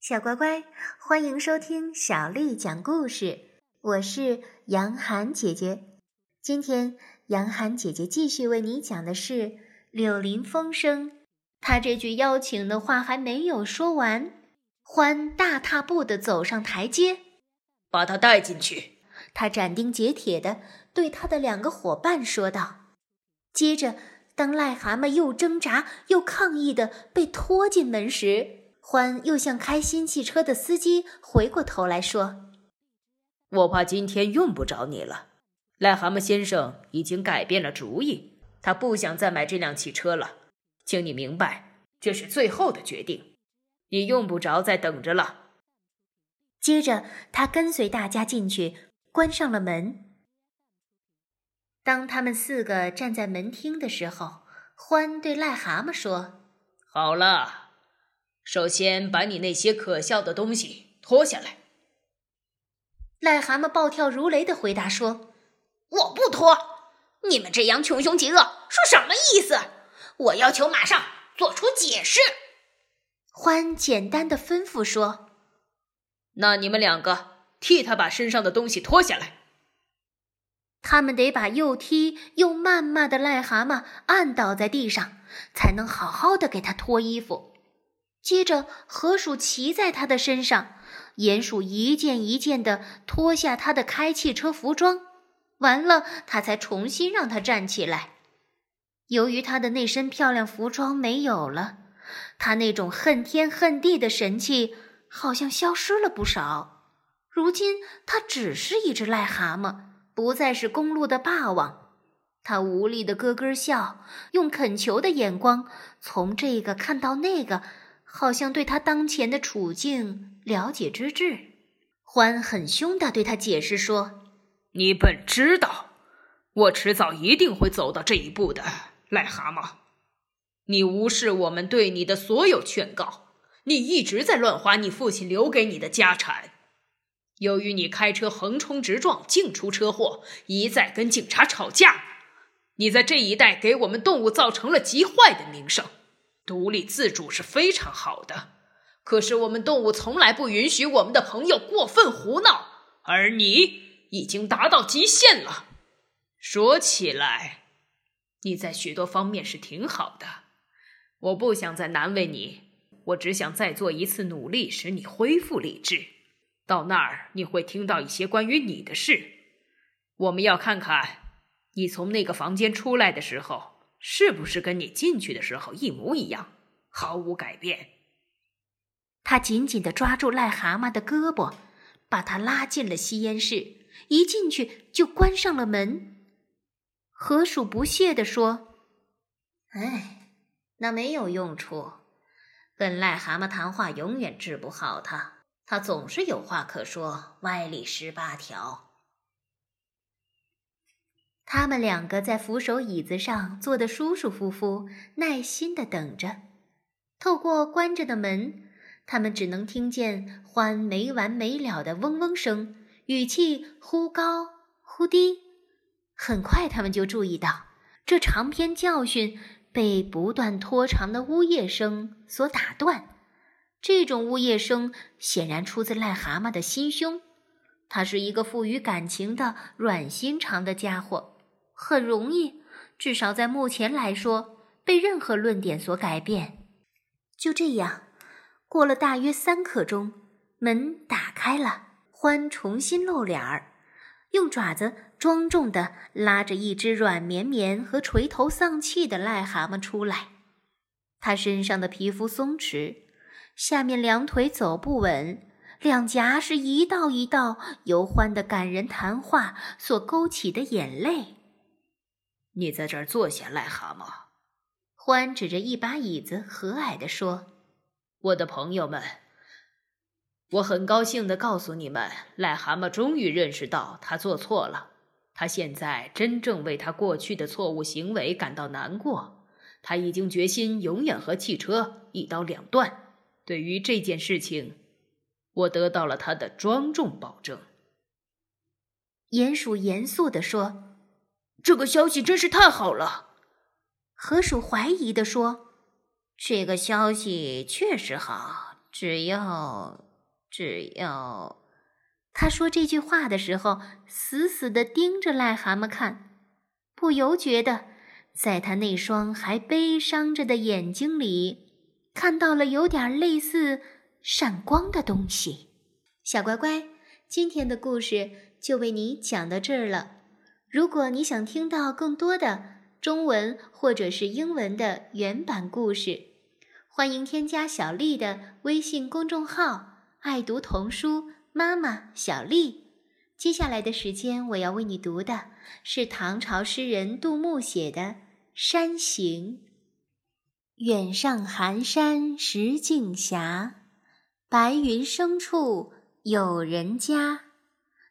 小乖乖，欢迎收听小丽讲故事。我是杨涵姐姐。今天杨涵姐姐继续为你讲的是《柳林风声》。她这句邀请的话还没有说完，欢大踏步地走上台阶，把他带进去。他斩钉截铁地对他的两个伙伴说道。接着，当癞蛤蟆又挣扎又抗议地被拖进门时，欢又向开新汽车的司机回过头来说：“我怕今天用不着你了。癞蛤蟆先生已经改变了主意，他不想再买这辆汽车了。请你明白，这是最后的决定，你用不着再等着了。”接着，他跟随大家进去，关上了门。当他们四个站在门厅的时候，欢对癞蛤蟆说：“好了。”首先，把你那些可笑的东西脱下来。癞蛤蟆暴跳如雷的回答说：“我不脱！你们这样穷凶极恶，是什么意思？我要求马上做出解释。”欢简单的吩咐说：“那你们两个替他把身上的东西脱下来。”他们得把又踢又谩骂的癞蛤蟆按倒在地上，才能好好的给他脱衣服。接着，河鼠骑在他的身上，鼹鼠一件一件的脱下他的开汽车服装，完了，他才重新让他站起来。由于他的那身漂亮服装没有了，他那种恨天恨地的神气好像消失了不少。如今，他只是一只癞蛤蟆，不再是公路的霸王。他无力的咯咯笑，用恳求的眼光从这个看到那个。好像对他当前的处境了解之至，欢很凶地对他解释说：“你本知道，我迟早一定会走到这一步的，癞蛤蟆。你无视我们对你的所有劝告，你一直在乱花你父亲留给你的家产。由于你开车横冲直撞，净出车祸，一再跟警察吵架，你在这一带给我们动物造成了极坏的名声。”独立自主是非常好的，可是我们动物从来不允许我们的朋友过分胡闹，而你已经达到极限了。说起来，你在许多方面是挺好的，我不想再难为你，我只想再做一次努力，使你恢复理智。到那儿你会听到一些关于你的事，我们要看看你从那个房间出来的时候。是不是跟你进去的时候一模一样，毫无改变？他紧紧的抓住癞蛤蟆的胳膊，把他拉进了吸烟室，一进去就关上了门。河鼠不屑地说：“哎，那没有用处，跟癞蛤蟆谈话永远治不好他，他总是有话可说，歪理十八条。”他们两个在扶手椅子上坐得舒舒服服，耐心地等着。透过关着的门，他们只能听见欢没完没了的嗡嗡声，语气忽高忽低。很快，他们就注意到，这长篇教训被不断拖长的呜咽声所打断。这种呜咽声显然出自癞蛤蟆的心胸，他是一个富于感情的软心肠的家伙。很容易，至少在目前来说，被任何论点所改变。就这样，过了大约三刻钟，门打开了，欢重新露脸儿，用爪子庄重地拉着一只软绵绵和垂头丧气的癞蛤蟆出来。他身上的皮肤松弛，下面两腿走不稳，两颊是一道一道由欢的感人谈话所勾起的眼泪。你在这儿坐下，癞蛤蟆。欢指着一把椅子，和蔼地说：“我的朋友们，我很高兴地告诉你们，癞蛤蟆终于认识到他做错了。他现在真正为他过去的错误行为感到难过。他已经决心永远和汽车一刀两断。对于这件事情，我得到了他的庄重保证。”鼹鼠严肃地说。这个消息真是太好了，河鼠怀疑地说：“这个消息确实好，只要，只要……他说这句话的时候，死死的盯着癞蛤蟆看，不由觉得，在他那双还悲伤着的眼睛里，看到了有点类似闪光的东西。小乖乖，今天的故事就为你讲到这儿了。如果你想听到更多的中文或者是英文的原版故事，欢迎添加小丽的微信公众号“爱读童书”。妈妈小丽，接下来的时间我要为你读的是唐朝诗人杜牧写的《山行》。远上寒山石径斜，白云生处有人家。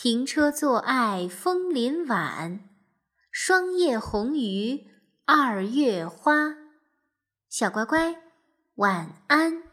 停车坐爱枫林晚，霜叶红于二月花。小乖乖，晚安。